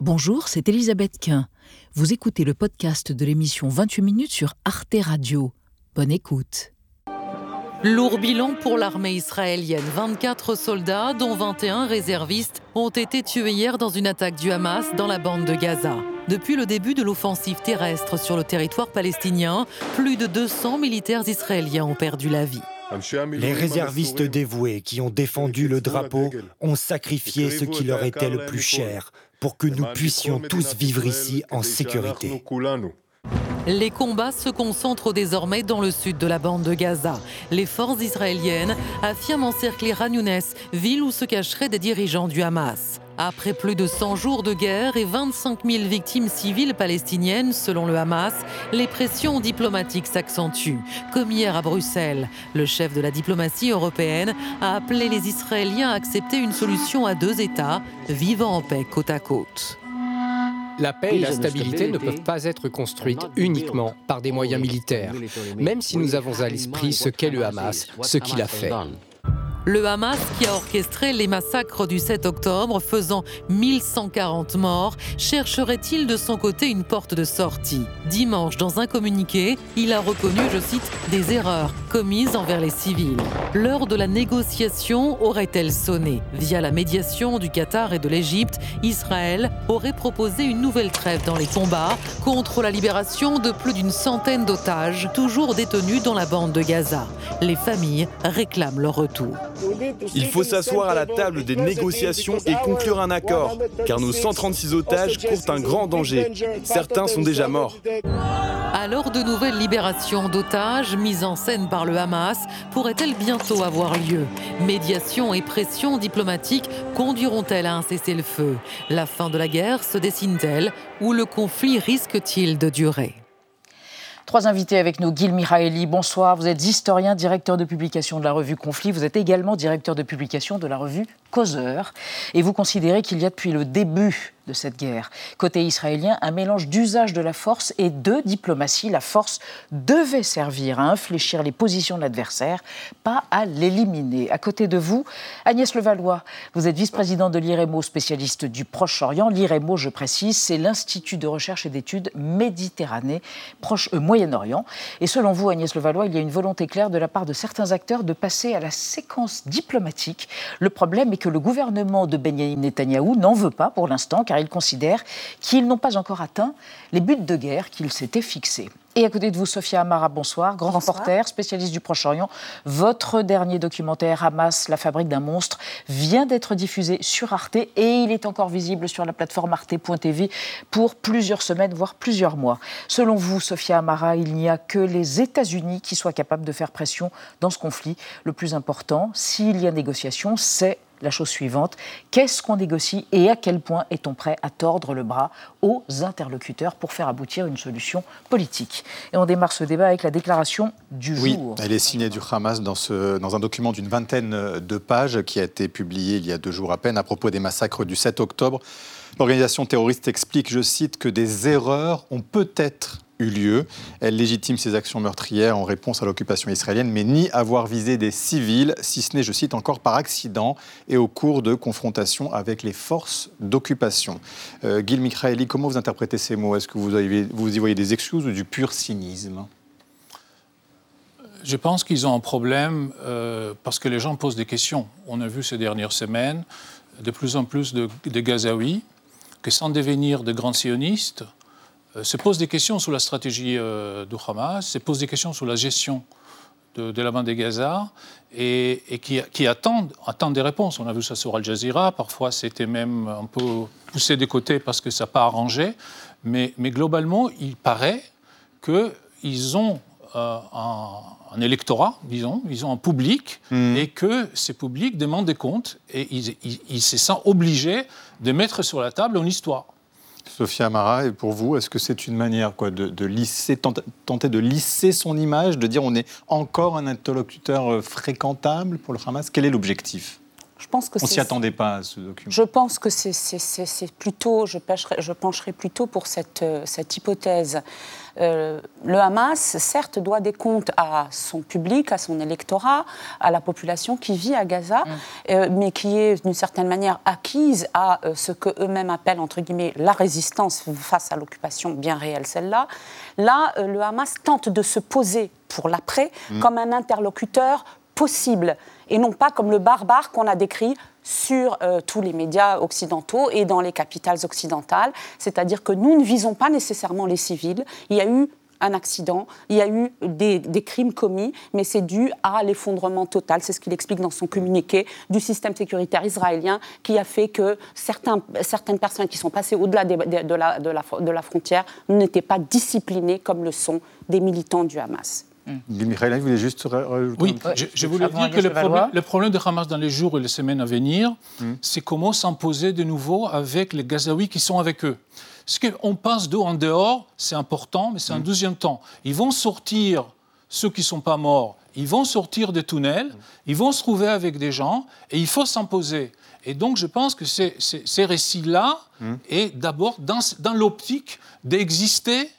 Bonjour, c'est Elisabeth Quint. Vous écoutez le podcast de l'émission 28 minutes sur Arte Radio. Bonne écoute. Lourd bilan pour l'armée israélienne. 24 soldats, dont 21 réservistes, ont été tués hier dans une attaque du Hamas dans la bande de Gaza. Depuis le début de l'offensive terrestre sur le territoire palestinien, plus de 200 militaires israéliens ont perdu la vie. Les réservistes dévoués qui ont défendu le drapeau ont sacrifié ce qui leur était le plus cher pour que nous puissions tous vivre ici en sécurité. Les combats se concentrent désormais dans le sud de la bande de Gaza. Les forces israéliennes affirment encercler Younes, ville où se cacheraient des dirigeants du Hamas. Après plus de 100 jours de guerre et 25 000 victimes civiles palestiniennes selon le Hamas, les pressions diplomatiques s'accentuent. Comme hier à Bruxelles, le chef de la diplomatie européenne a appelé les Israéliens à accepter une solution à deux États, vivant en paix côte à côte. La paix et la stabilité ne peuvent pas être construites uniquement par des moyens militaires, même si nous avons à l'esprit ce qu'est le Hamas, ce qu'il a fait. Le Hamas qui a orchestré les massacres du 7 octobre, faisant 1140 morts, chercherait-il de son côté une porte de sortie? Dimanche, dans un communiqué, il a reconnu, je cite, des erreurs commises envers les civils. L'heure de la négociation aurait-elle sonné? Via la médiation du Qatar et de l'Égypte, Israël aurait proposé une nouvelle trêve dans les combats contre la libération de plus d'une centaine d'otages, toujours détenus dans la bande de Gaza. Les familles réclament leur retour. Il faut s'asseoir à la table des négociations et conclure un accord, car nos 136 otages courent un grand danger. Certains sont déjà morts. Alors de nouvelles libérations d'otages mises en scène par le Hamas pourraient-elles bientôt avoir lieu? Médiation et pression diplomatique conduiront-elles à un cessez-le-feu? La fin de la guerre se dessine-t-elle ou le conflit risque-t-il de durer? Trois invités avec nous. Gil Miraeli, bonsoir. Vous êtes historien, directeur de publication de la revue Conflit. Vous êtes également directeur de publication de la revue Causeur. Et vous considérez qu'il y a depuis le début de cette guerre. Côté israélien, un mélange d'usage de la force et de diplomatie. La force devait servir à infléchir les positions de l'adversaire, pas à l'éliminer. À côté de vous, Agnès Levallois, vous êtes vice-présidente de l'IREMO, spécialiste du Proche-Orient. L'IREMO, je précise, c'est l'Institut de recherche et d'études Méditerranée, Proche, euh, Moyen-Orient. Et selon vous, Agnès Levallois, il y a une volonté claire de la part de certains acteurs de passer à la séquence diplomatique. Le problème est que le gouvernement de Benjamin Netanyahou n'en veut pas pour l'instant, car il considère qu'ils n'ont pas encore atteint les buts de guerre qu'ils s'étaient fixés. Et à côté de vous, Sophia Amara, bonsoir, grand reporter, spécialiste du Proche-Orient. Votre dernier documentaire, Hamas, la fabrique d'un monstre, vient d'être diffusé sur Arte et il est encore visible sur la plateforme arte.tv pour plusieurs semaines, voire plusieurs mois. Selon vous, Sophia Amara, il n'y a que les États-Unis qui soient capables de faire pression dans ce conflit. Le plus important, s'il y a négociation, c'est la chose suivante. Qu'est-ce qu'on négocie et à quel point est-on prêt à tordre le bras aux interlocuteurs pour faire aboutir une solution politique? Et on démarre ce débat avec la déclaration du oui, jour. Elle est signée du Hamas dans, ce, dans un document d'une vingtaine de pages qui a été publié il y a deux jours à peine à propos des massacres du 7 octobre. L'organisation terroriste explique, je cite, que des erreurs ont peut-être eu lieu. Elle légitime ses actions meurtrières en réponse à l'occupation israélienne, mais nie avoir visé des civils, si ce n'est, je cite encore, par accident et au cours de confrontations avec les forces d'occupation. Euh, Gil comment vous interprétez ces mots? Est-ce que vous, y voyez des excuses ou du pur cynisme? Je pense qu'ils ont un problème euh, parce que les gens posent des questions. On a vu ces dernières semaines de plus en plus de, de Gazaouis que sans devenir de grands sionistes, se posent des questions sur la stratégie euh, du Hamas, se posent des questions sur la gestion de, la bande de Gaza et, qui, attendent, attendent, des réponses. On a vu ça sur Al Jazeera, parfois c'était même un peu poussé de côté parce que ça n'a pas arrangé, mais, mais, globalement, il paraît qu'ils ont euh, un, électorat, disons, ils ont un public, mmh. et que ces publics demandent des comptes, et ils, ils se sentent obligés de mettre sur la table une histoire. Sophia Amara, et pour vous, est-ce que c'est une manière quoi, de, lisser, tenter de lisser son image, de dire on est encore un interlocuteur euh, fréquentable pour le Hamas? Quel est l'objectif? Je pense que On s'y attendait pas à ce document. Je pense que c'est plutôt, je, je pencherai plutôt pour cette, cette hypothèse. Euh, le Hamas, certes, doit des comptes à son public, à son électorat, à la population qui vit à Gaza, mm. euh, mais qui est d'une certaine manière acquise à euh, ce que eux-mêmes appellent entre guillemets la résistance face à l'occupation bien réelle, celle-là. Là, le Hamas tente de se poser pour l'après mm. comme un interlocuteur possible et non pas comme le barbare qu'on a décrit sur euh, tous les médias occidentaux et dans les capitales occidentales. C'est-à-dire que nous ne visons pas nécessairement les civils. Il y a eu un accident, il y a eu des, crimes commis, mais c'est dû à l'effondrement total, c'est ce qu'il explique dans son communiqué, du système sécuritaire israélien qui a fait que certains, certaines personnes qui sont passées au-delà de, la frontière n'étaient pas disciplinées comme le sont des militants du Hamas. Michael, vous voulez juste rajouter Oui, je, voulais dire que le problème, le problème, de Hamas dans les jours et les semaines à venir, hmm. c'est comment s'imposer de nouveau avec les Gazaouis qui sont avec eux. Ce qu'on passe d'eau en dehors, c'est important, mais c'est un hmm. deuxième temps. Ils vont sortir, ceux qui ne sont pas morts, ils vont sortir des tunnels, ils vont se trouver avec des gens, et il faut s'imposer. Et donc, je pense que ces, ces, récits-là est d'abord dans, dans l'optique d'exister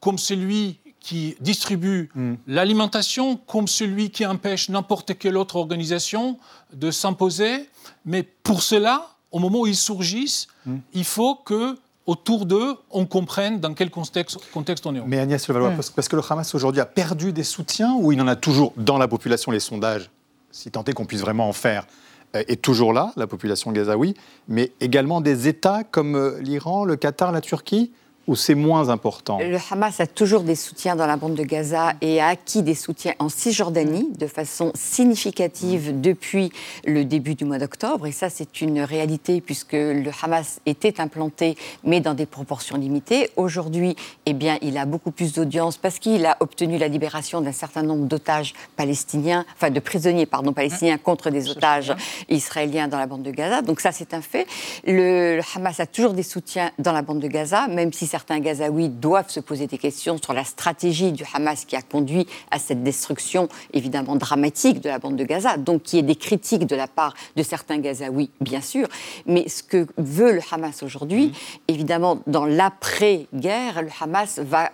comme celui qui distribue hmm. l'alimentation comme celui qui empêche n'importe quelle autre organisation de s'imposer. Mais pour cela, au moment où ils surgissent, hmm. il faut que autour d'eux, on comprenne dans quel contexte, contexte on est. Mais Agnès Levallois, hmm. parce que le Hamas aujourd'hui a perdu des soutiens ou il en a toujours dans la population, les sondages, si tant est qu'on puisse vraiment en faire, euh, est toujours là, la population gazaoui, mais également des États comme euh, l'Iran, le Qatar, la Turquie? Ou c'est moins important? Le Hamas a toujours des soutiens dans la bande de Gaza et a acquis des soutiens en Cisjordanie de façon significative depuis le début du mois d'octobre. Et ça, c'est une réalité puisque le Hamas était implanté, mais dans des proportions limitées. Aujourd'hui, eh bien, il a beaucoup plus d'audience parce qu'il a obtenu la libération d'un certain nombre d'otages palestiniens, enfin de prisonniers, pardon, palestiniens contre des otages israéliens dans la bande de Gaza. Donc ça, c'est un fait. Le, le Hamas a toujours des soutiens dans la bande de Gaza, même si certains Gazaouis doivent se poser des questions sur la stratégie du Hamas qui a conduit à cette destruction évidemment dramatique de la bande de Gaza, donc qui est des critiques de la part de certains Gazaouis, bien sûr. Mais ce que veut le Hamas aujourd'hui, mmh. évidemment, dans l'après-guerre, le Hamas va,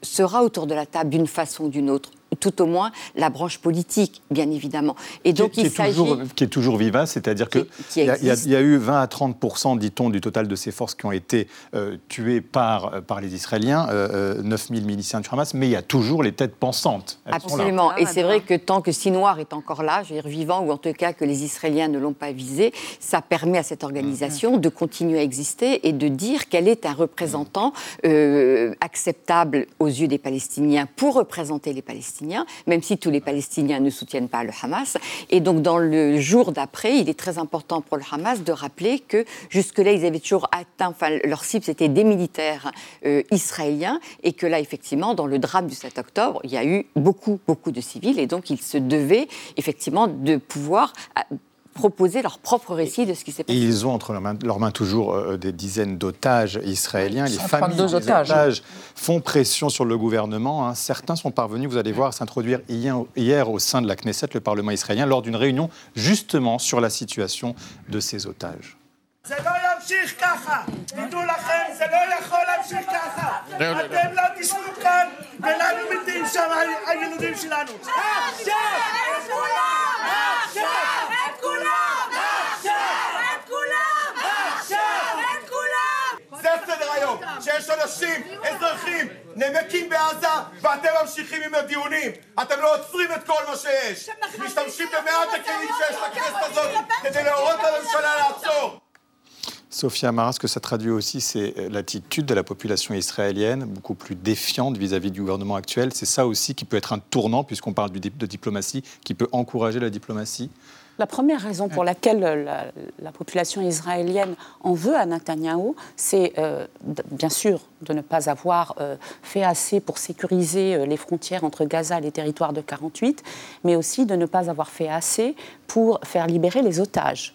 sera autour de la table d'une façon ou d'une autre tout au moins la branche politique, bien évidemment. Et donc qui, il s'agit qui est toujours vivace, c'est-à-dire qu'il y, y, a eu 20 à 30 dit-on, du total de ces forces qui ont été euh, tuées par, euh, par les Israéliens, euh, 9000 euh, miliciens du Hamas, mais il y a toujours les têtes pensantes. Absolument. Et c'est vrai que tant que Sinoir est encore là, je veux dire vivant, ou en tout cas que les Israéliens ne l'ont pas visé, ça permet à cette organisation de continuer à exister et de dire qu'elle est un représentant acceptable aux yeux des Palestiniens pour représenter les Palestiniens même si tous les Palestiniens ne soutiennent pas le Hamas. Et donc, dans le jour d'après, il est très important pour le Hamas de rappeler que jusque-là, ils avaient toujours atteint, enfin, leur cible, c'était des militaires euh, israéliens, et que là, effectivement, dans le drame du 7 octobre, il y a eu beaucoup, beaucoup de civils, et donc ils se devaient, effectivement, de pouvoir proposer leur propre récit de ce qui s'est passé. Et ils ont entre leurs mains, toujours euh, des dizaines d'otages israéliens. Les familles des otages. font pression sur le gouvernement. Hein. Certains sont parvenus, vous allez voir, à s'introduire hier, au sein de la Knesset, le Parlement israélien, lors d'une réunion justement sur la situation de ces otages. שיש אנשים, אזרחים, נמקים בעזה ואתם ממשיכים עם הדיונים. אתם לא עוצרים את כל מה שיש. משתמשים במעט הכלים שיש לכנסת הזאת כדי להורות לממשלה לעצור. Sophia Amara, ce que ça traduit aussi, c'est euh, l'attitude de la population israélienne, beaucoup plus défiante vis-à-vis du gouvernement actuel. C'est ça aussi qui peut être un tournant, puisqu'on parle de diplomatie, qui peut encourager la diplomatie la première raison pour laquelle la, population israélienne en veut à Netanyahou, c'est euh, bien sûr de ne pas avoir euh, fait assez pour sécuriser euh, les frontières entre Gaza et les territoires de 48, mais aussi de ne pas avoir fait assez pour faire libérer les otages.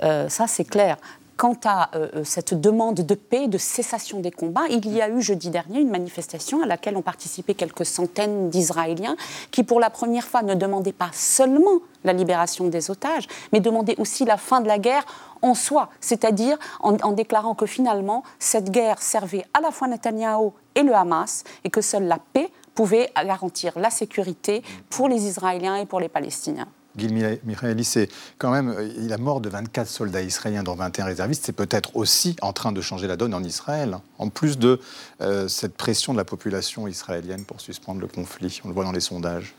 ça, c'est clair quant à cette demande de paix, de cessation des combats, il y a eu jeudi dernier une manifestation à laquelle ont participé quelques centaines d'Israéliens qui, pour la première fois, ne demandaient pas seulement la libération des otages, mais demandaient aussi la fin de la guerre en soi, c'est-à-dire en, déclarant que finalement, cette guerre servait à la fois Netanyahou et le Hamas, et que seule la paix pouvait garantir la sécurité pour les Israéliens et pour les Palestiniens. Gil Michaeli, c'est quand même euh, la mort de 24 soldats israéliens dont 21 réservistes, c'est peut-être aussi en train de changer la donne en Israël, en plus de euh, cette pression de la population israélienne pour suspendre le conflit. On le voit dans les sondages.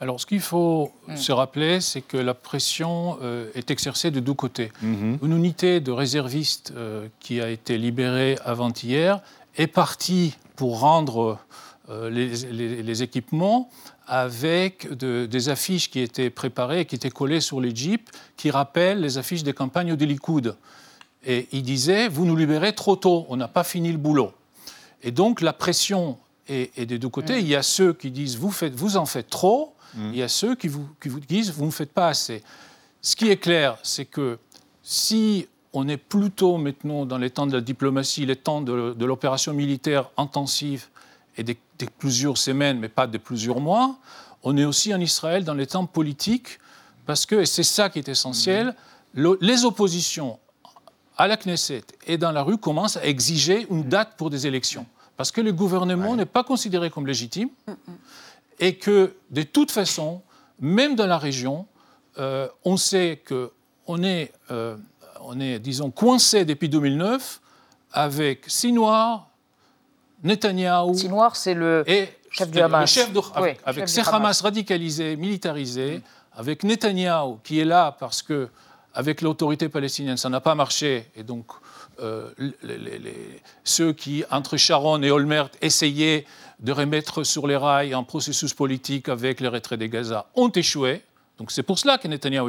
Alors, ce qu'il faut mm. se rappeler, c'est que la pression euh, est exercée de deux côtés. Mm-hmm. Une unité de réservistes euh, qui a été libérée avant-hier est partie pour rendre euh, les, équipements avec des affiches qui étaient préparées, qui étaient collées sur les jeeps, qui rappellent les affiches des campagnes de Likoud. Et il disait, vous nous libérez trop tôt, on n'a pas fini le boulot. Et donc la pression est, des deux côtés. Mm. Il y a ceux qui disent, vous, faites, vous en faites trop, il y a ceux qui vous, disent vous ne faites pas assez. Ce qui est clair, c'est que si on est plutôt maintenant dans les temps de la diplomatie, les temps de, l'opération militaire intensive et de, plusieurs semaines, mais pas de plusieurs mois, on est aussi en Israël dans les temps politiques, parce que, et c'est ça qui est essentiel, les oppositions à la Knesset et dans la rue commencent à exiger une date pour des élections. Parce que le gouvernement n'est pas considéré comme légitime. Et que de toute façon, même dans la région, euh, on sait qu'on est, euh, on est, disons, coincé depuis 2009 avec Sinoir, Netanyahou. C'est le chef du Hamas. chef de, avec, avec ces Hamas radicalisés, militarisés, avec Netanyahou qui est là parce que avec l'autorité palestinienne, ça n'a pas marché, et donc euh, ceux qui, entre Sharon et Olmert, essayaient de remettre sur les rails un processus politique avec le retrait des Gaza ont échoué. Donc c'est pour cela que Netanyahu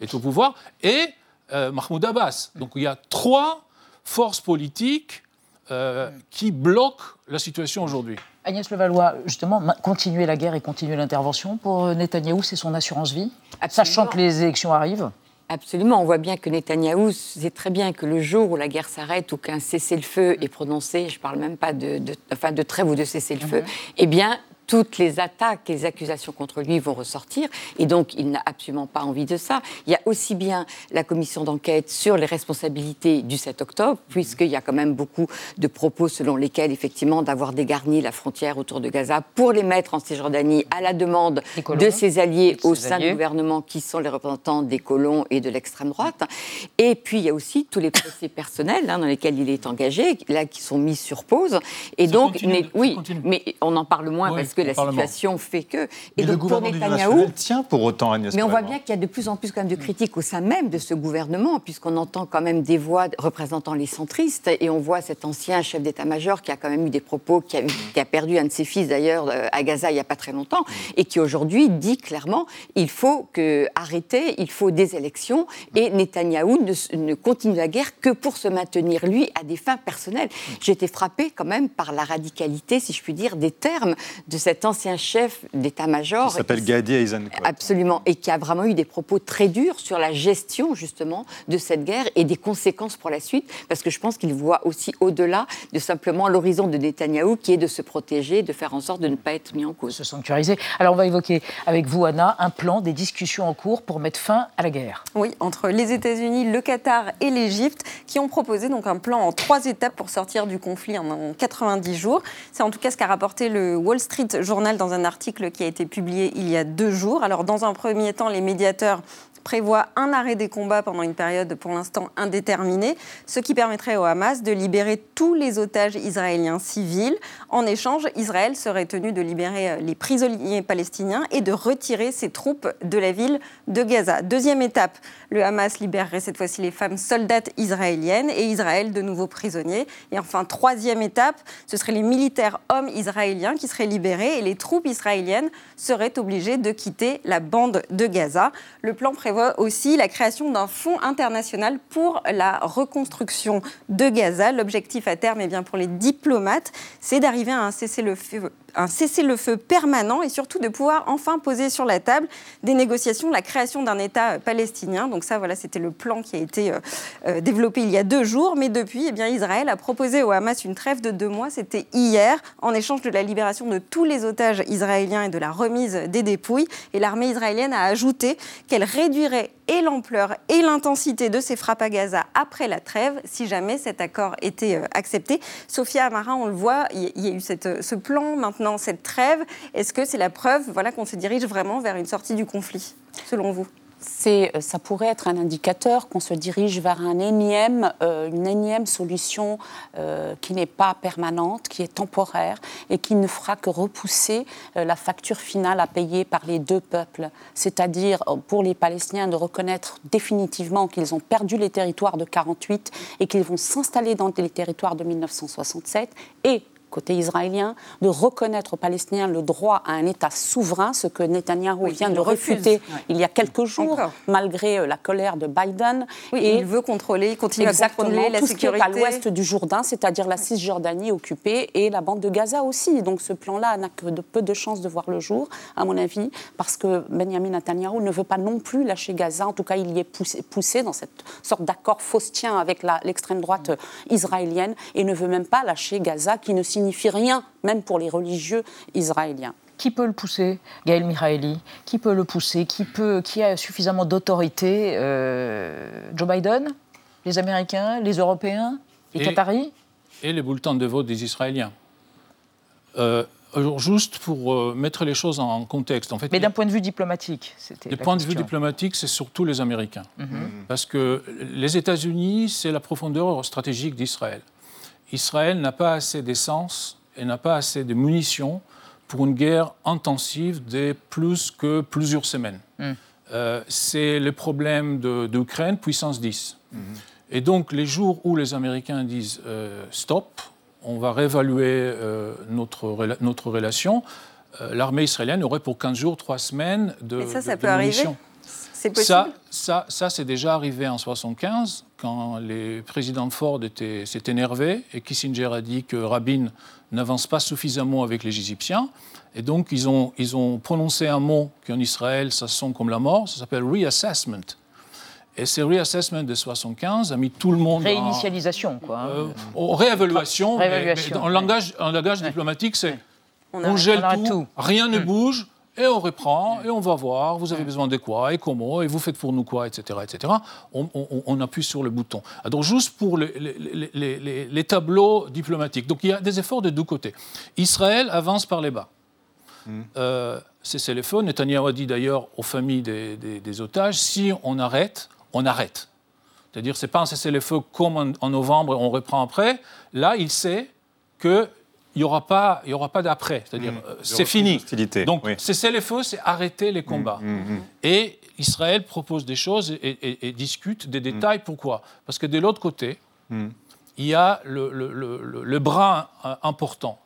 est au, pouvoir. Et euh, Mahmoud Abbas. Donc il y a trois forces politiques euh, qui bloquent la situation aujourd'hui. Agnès Levallois, justement, continuer la guerre et continuer l'intervention pour Netanyahou, c'est son assurance vie, sachant que les élections arrivent Absolument, on voit bien que Netanyahou sait très bien que le jour où la guerre s'arrête ou qu'un cessez-le-feu est prononcé, je ne parle même pas de, enfin de trêve ou de cessez-le-feu, mhm. eh bien, toutes les attaques, les accusations contre lui vont ressortir. Et donc, il n'a absolument pas envie de ça. Il y a aussi bien la commission d'enquête sur les responsabilités du 7 octobre, puisqu'il y a quand même beaucoup de propos selon lesquels, effectivement, d'avoir dégarni la frontière autour de Gaza pour les mettre en Cisjordanie à la demande de ses alliés au sein du gouvernement, qui sont les représentants des colons et de l'extrême droite. Et puis, il y a aussi tous les procès personnels hein, dans lesquels il est engagé, là, qui sont mis sur pause. Et donc, oui, mais on en parle moins parce que la situation fait que. Et donc, le pour Netanyahou. tient pour autant, Agnès Mais on voit bien qu'il y a de plus en plus quand même de critiques au sein même de ce gouvernement, puisqu'on entend quand même des voix représentant les centristes, et on voit cet ancien chef d'état-major qui a quand même eu des propos, qui a, qui a perdu un de ses fils d'ailleurs euh, à Gaza il n'y a pas très longtemps, et qui aujourd'hui dit clairement il faut que, arrêter, il faut des élections, et Netanyahou ne, ne continue la guerre que pour se maintenir, lui, à des fins personnelles. Été frappée quand même par la radicalité, si je puis dire, des termes de cet ancien chef d'état-major. Qui s'appelle Gadi Eisenkot. Absolument, et qui a vraiment eu des propos très durs sur la gestion justement de cette guerre et des conséquences pour la suite, parce que je pense qu'il voit aussi au-delà de simplement l'horizon de Netanyahou, qui est de se protéger, de faire en sorte de ne pas être mis en cause. Se sanctuariser. Alors on va évoquer avec vous, Anna, un plan, des discussions en cours pour mettre fin à la guerre. Oui, entre les États-Unis, le Qatar et l'Égypte, qui ont proposé donc un plan en trois étapes pour sortir du conflit en 90 jours. C'est en tout cas ce qu'a rapporté le Wall Street Journal dans un article qui a été publié il y a deux jours. Alors, dans un premier temps, les médiateurs prévoient un arrêt des combats pendant une période pour l'instant indéterminée, ce qui permettrait au Hamas de libérer tous les otages israéliens civils. En échange, Israël serait tenu de libérer les prisonniers palestiniens et de retirer ses troupes de la ville de Gaza. Deuxième étape, le Hamas libérerait cette fois-ci les femmes soldates israéliennes et Israël de nouveaux prisonniers. Et enfin, troisième étape, ce seraient les militaires hommes israéliens qui seraient libérés et les troupes israéliennes seraient obligées de quitter la bande de Gaza. Le plan prévoit aussi la création d'un fonds international pour la reconstruction de Gaza. L'objectif à terme, eh bien, pour les diplomates, c'est d'arriver à un cessez-le-feu un cessez-le-feu permanent et surtout de pouvoir enfin poser sur la table des négociations, la création d'un État palestinien. Donc ça, voilà, c'était le plan qui a été développé il y a deux jours. Mais depuis, eh bien, Israël a proposé au Hamas une trêve de deux mois. C'était hier, en échange de la libération de tous les otages israéliens et de la remise des dépouilles. Et l'armée israélienne a ajouté qu'elle réduirait et l'ampleur et l'intensité de ces frappes à Gaza après la trêve, si jamais cet accord était euh, accepté. Sophia Amara, on le voit, il y a eu cette, ce plan, maintenant cette trêve. Est-ce que c'est la preuve voilà, qu'on se dirige vraiment vers une sortie du conflit, selon vous? euh, ça pourrait être un indicateur qu'on se dirige vers un euh, une énième solution euh, qui n'est pas permanente, qui est temporaire et qui ne fera que repousser la facture finale à payer par les deux peuples. C'est-à-dire pour les Palestiniens de reconnaître définitivement qu'ils ont perdu les territoires de 48 et qu'ils vont s'installer dans les territoires de 1967 et côté israélien, de reconnaître aux Palestiniens le droit à un État souverain, ce que Netanyahou vient de refuter il y a quelques jours, malgré euh, la colère de Biden. et il veut contrôler, il continue à contrôler la tout sécurité. Ce qui est à l'ouest du Jourdain, c'est-à-dire la Cisjordanie occupée et la bande de Gaza aussi. Donc ce plan-là n'a que de peu de chances de voir le jour, à mon avis, parce que Benjamin Netanyahou ne veut pas non plus lâcher Gaza. En tout cas, il y est poussé, poussé dans cette sorte d'accord faustien avec l'extrême droite israélienne et ne veut même pas lâcher Gaza, qui ne signifie signifie rien, même pour les religieux israéliens. Qui peut le pousser Gaël Miraeli? Qui peut le pousser? Qui, peut, qui a suffisamment d'autorité euh, Joe Biden? Les Américains Les Européens Les Qataris? Et les bulletins de vote des Israéliens. Euh, juste pour euh, mettre les choses en contexte. En fait, Mais d'un point de vue diplomatique, c'était. Du point de vue diplomatique, c'est surtout les Américains. Mhm. Parce que les États-Unis, c'est la profondeur stratégique d'Israël. Israël n'a pas assez d'essence et n'a pas assez de munitions pour une guerre intensive de plus que plusieurs semaines. Hmm. Euh, c'est le problème d'Ukraine, puissance 10. Hmm. Et donc, les jours où les Américains disent euh, stop, on va réévaluer euh, notre, notre relation, l'armée israélienne aurait pour 15 jours, 3 semaines de, Et ça, ça peut arriver ça, ça, ça c'est déjà arrivé en 1975, quand les présidents Ford s'étaient énervés et Kissinger a dit que Rabin n'avance pas suffisamment avec les Égyptiens. Et donc, ils ont, ils ont prononcé un mot qui en Israël, ça sonne comme la mort, ça s'appelle reassessment. Et ce reassessment de 75 a mis tout le monde Réinitialisation, quoi. Hein. Euh, réévaluation. en langage, en langage diplomatique, c'est on, gèle tout, rien ne hmm. bouge, et on reprend, et on va voir, vous avez besoin de quoi, et comment, et vous faites pour nous quoi, etc. etc. On, appuie sur le bouton. Alors juste pour les, tableaux diplomatiques. Donc il y a des efforts de deux côtés. Israël avance par les bas. Hmm. Euh, c'est le feu. Netanyahu a dit d'ailleurs aux familles des, otages, si on arrête, on arrête. C'est-à-dire, c'est pas un cessez-le-feu comme en, en novembre, on reprend après. Là, il sait que il n'y aura pas, il y aura pas d'après. C'est-à-dire, mmh. euh, c'est fini. Donc, cesser les feux, c'est arrêter les combats. Mmh, mmh, et Israël propose des choses et, discute des détails. Pourquoi? Parce que de l'autre côté, il y a le, le, bras euh, important.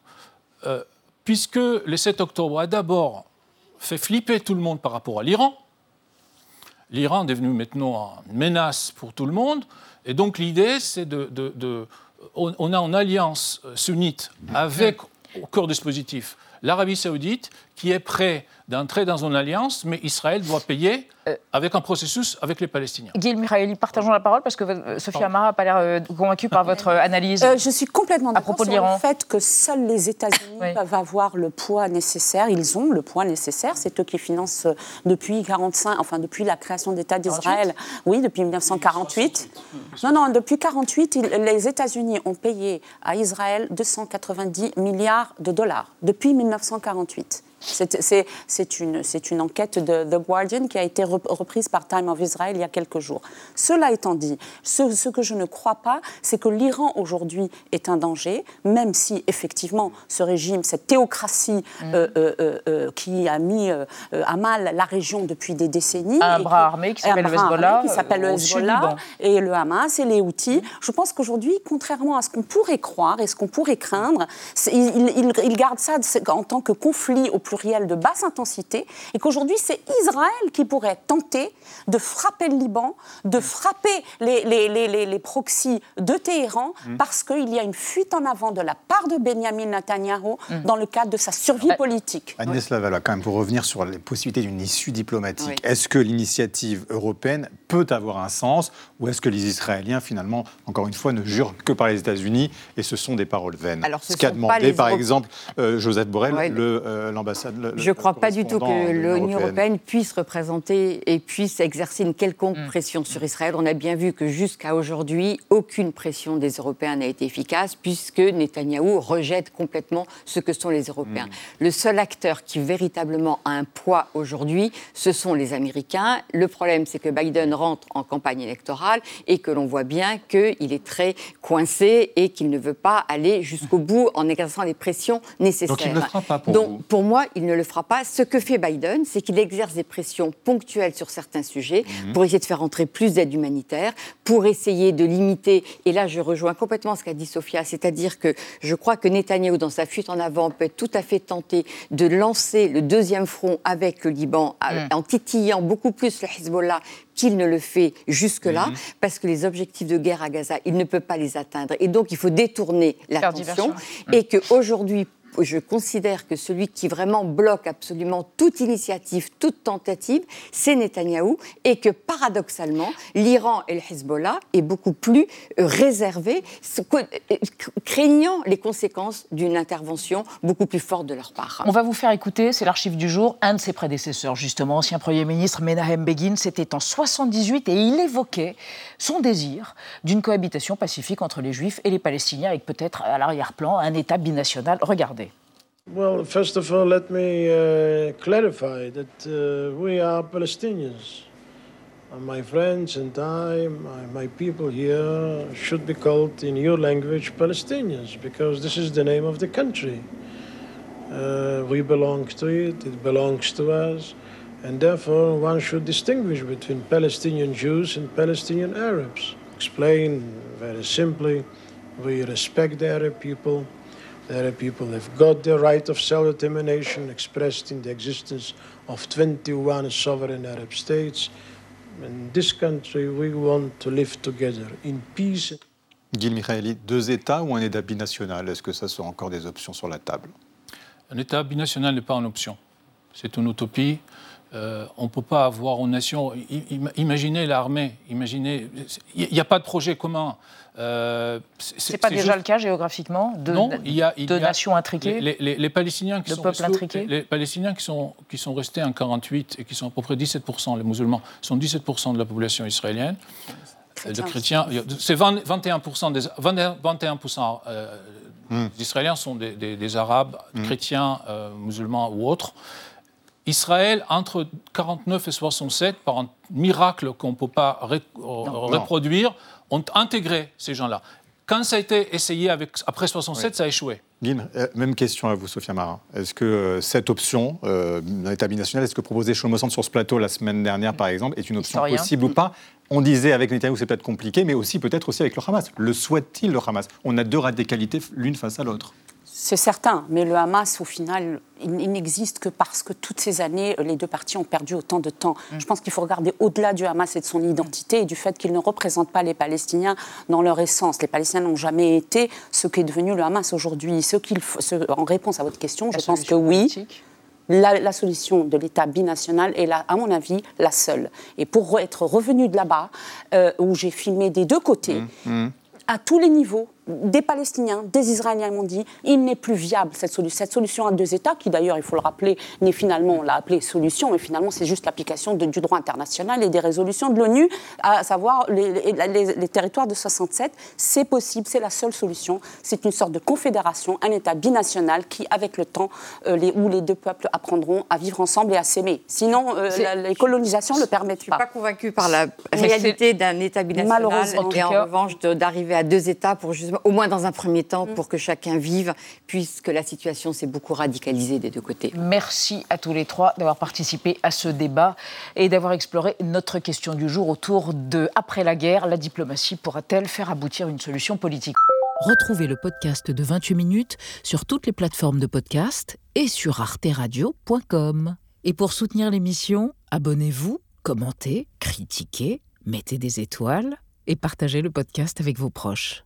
Euh, puisque le 7 octobre a d'abord fait flipper tout le monde par rapport à l'Iran, l'Iran est devenu maintenant une menace pour tout le monde. Et donc l'idée, c'est de, de, on, a en alliance euh, sunnite avec au cœur dispositif l'Arabie saoudite qui est prêt d'entrer dans une alliance, mais Israël doit payer euh, avec un processus avec les Palestiniens. Guy Miraeli, partageons la parole parce que euh, Sophie Amara n'a pas l'air euh, convaincue par votre analyse. je suis complètement d'accord sur le fait que seuls les États-Unis peuvent avoir le poids nécessaire. Ils ont le poids nécessaire. C'est eux qui financent depuis 45, enfin depuis la création d'État d'Israël. Oui, depuis 1948. Non, non, depuis 48, les États-Unis ont payé à Israël 290 milliards de dollars depuis 1948. C'est une, une, enquête de The Guardian qui a été reprise par Time of Israel il y a quelques jours. Cela étant dit, ce, ce que je ne crois pas, c'est que l'Iran aujourd'hui est un danger, même si effectivement ce régime, cette théocratie mm. euh, euh, euh, qui a mis à mal la région depuis des décennies. Un bras armé qui s'appelle le Hezbollah. Qui s'appelle le Hezbollah et le Hamas et les Houthis. Mm. Je pense qu'aujourd'hui, contrairement à ce qu'on pourrait croire et ce qu'on pourrait craindre, il, il, il, garde ça en tant que conflit au pluriel de basse intensité, et qu'aujourd'hui c'est Israël qui pourrait tenter de frapper le Liban, de frapper les, les, les, les proxys de Téhéran, mm. parce qu'il y a une fuite en avant de la part de Benjamin Netanyahu mm. dans le cadre de sa survie politique. Agnès Lavala, quand même, pour revenir sur les possibilités d'une issue diplomatique, est-ce que l'initiative européenne peut avoir un sens, ou est-ce que les Israéliens, finalement, encore une fois, ne jurent que par les États-Unis, et ce sont des paroles vaines Alors, Ce qu'a demandé, par exemple, euh, Joseph Borrell, euh, l'ambassade. Je ne crois pas du tout que l'Union européenne puisse représenter et puisse exercer une quelconque mm. pression sur Israël. On a bien vu que jusqu'à aujourd'hui, aucune pression des Européens n'a été efficace, puisque Netanyahou rejette complètement ce que sont les Européens. Mm. Le seul acteur qui véritablement a un poids aujourd'hui, ce sont les Américains. Le problème, c'est que Biden rentre en campagne électorale et que l'on voit bien qu'il est très coincé et qu'il ne veut pas aller jusqu'au bout en exerçant les pressions nécessaires. Donc il ne le fera pas pour Donc, pour moi, il ne le fera pas. Ce que fait Biden, c'est qu'il exerce des pressions ponctuelles sur certains sujets mhm. pour essayer de faire entrer plus d'aide humanitaire, pour essayer de limiter, et là je rejoins complètement ce qu'a dit Sofia, c'est-à-dire que je crois que Netanyahou, dans sa fuite en avant, peut être tout à fait tenté de lancer le deuxième front avec le Liban, mhm. en titillant beaucoup plus le Hezbollah qu'il ne le fait jusque-là, mhm. parce que les objectifs de guerre à Gaza, il ne peut pas les atteindre. Et donc, il faut détourner l'attention. Et qu'aujourd'hui, je considère que celui qui vraiment bloque absolument toute initiative, toute tentative, c'est Netanyahou, et que paradoxalement, l'Iran et le Hezbollah est beaucoup plus euh, réservé, euh, craignant les conséquences d'une intervention beaucoup plus forte de leur part. On va vous faire écouter, c'est l'archive du jour, un de ses prédécesseurs, justement, ancien Premier ministre Menahem Begin, c'était en 78 et il évoquait son désir d'une cohabitation pacifique entre les Juifs et les Palestiniens, avec peut-être à l'arrière-plan un État binational. Regardez. Well, first of all, let me uh, clarify that uh, we are Palestinians. And my friends and I, my, my, people here, should be called in your language Palestinians because this is the name of the country. Uh, we belong to it, it belongs to us, and therefore one should distinguish between Palestinian Jews and Palestinian Arabs. Explain very simply we respect the Arab people The Arab people have got the right of self-determination expressed in the existence of 21 sovereign Arab states. In this country, we want to live together in peace. Gil Michaeli, deux États ou un État binational? Est-ce que ça sont encore des options sur la table? Un État binational n'est pas une option. C'est une utopie. Euh, on ne peut pas avoir une nation. Imaginez l'armée, imaginez. Il n'y a pas de projet commun. Euh, Ce n'est pas déjà le cas géographiquement de, non, il y a, nations intriquées les, Palestiniens qui sont restés, les Palestiniens qui sont, qui sont restés en 48 et qui sont à peu près 17%, les musulmans sont 17% de la population israélienne. Les chrétiens, c'est 21% des 21, euh, hmm. Israéliens sont des, Arabes, hmm. chrétiens, musulmans ou autres. Israël, entre 49 et 67, par un miracle qu'on ne peut pas reproduire, ont intégré ces gens-là. Quand ça a été essayé avec, après 67, ça a échoué. Euh, même question à vous, Sophia Marin. Est-ce que euh, cette option euh, d'un État binational, est-ce que proposé Shlomo sur ce plateau la semaine dernière, par exemple, est une option possible ou pas? On disait avec Netanyahu, c'est peut-être compliqué, mais aussi peut-être aussi avec le Hamas. Le souhaite-t-il, le Hamas? On a deux radicalités l'une face à l'autre. C'est certain, mais le Hamas, au final, il, n'existe que parce que toutes ces années, les deux parties ont perdu autant de temps. Mm. Je pense qu'il faut regarder au-delà du Hamas et de son identité et du fait qu'il ne représente pas les Palestiniens dans leur essence. Les Palestiniens n'ont jamais été ce qu'est devenu le Hamas aujourd'hui. Ce qu'il en réponse à votre question, je pense que oui. La, solution de l'État binational est, là, à mon avis, la seule. Et pour être revenu de là-bas, euh, où j'ai filmé des deux côtés, mm. Mm. à tous les niveaux, des Palestiniens, des Israéliens m'ont dit il n'est plus viable cette, solution. cette solution à deux États, qui d'ailleurs, il faut le rappeler, n'est finalement, on l'a appelée solution, mais finalement c'est juste l'application du droit international et des résolutions de l'ONU, à savoir les, territoires de 67. C'est possible, c'est la seule solution. C'est une sorte de confédération, un État binational qui, avec le temps, euh, les, où les deux peuples apprendront à vivre ensemble et à s'aimer. Sinon, euh, les colonisations ne le permettent pas. Je ne suis pas convaincue par la réalité d'un État binational Malheureusement. et en revanche d'arriver à deux États pour justement au moins dans un premier temps, mm. pour que chacun vive, puisque la situation s'est beaucoup radicalisée des deux côtés. Merci à tous les trois d'avoir participé à ce débat et d'avoir exploré notre question du jour autour de après la guerre, la diplomatie pourra-t-elle faire aboutir une solution politique? Retrouvez le podcast de 28 minutes sur toutes les plateformes de podcast et sur arteradio.com. Et pour soutenir l'émission, abonnez-vous, commentez, critiquez, mettez des étoiles et partagez le podcast avec vos proches.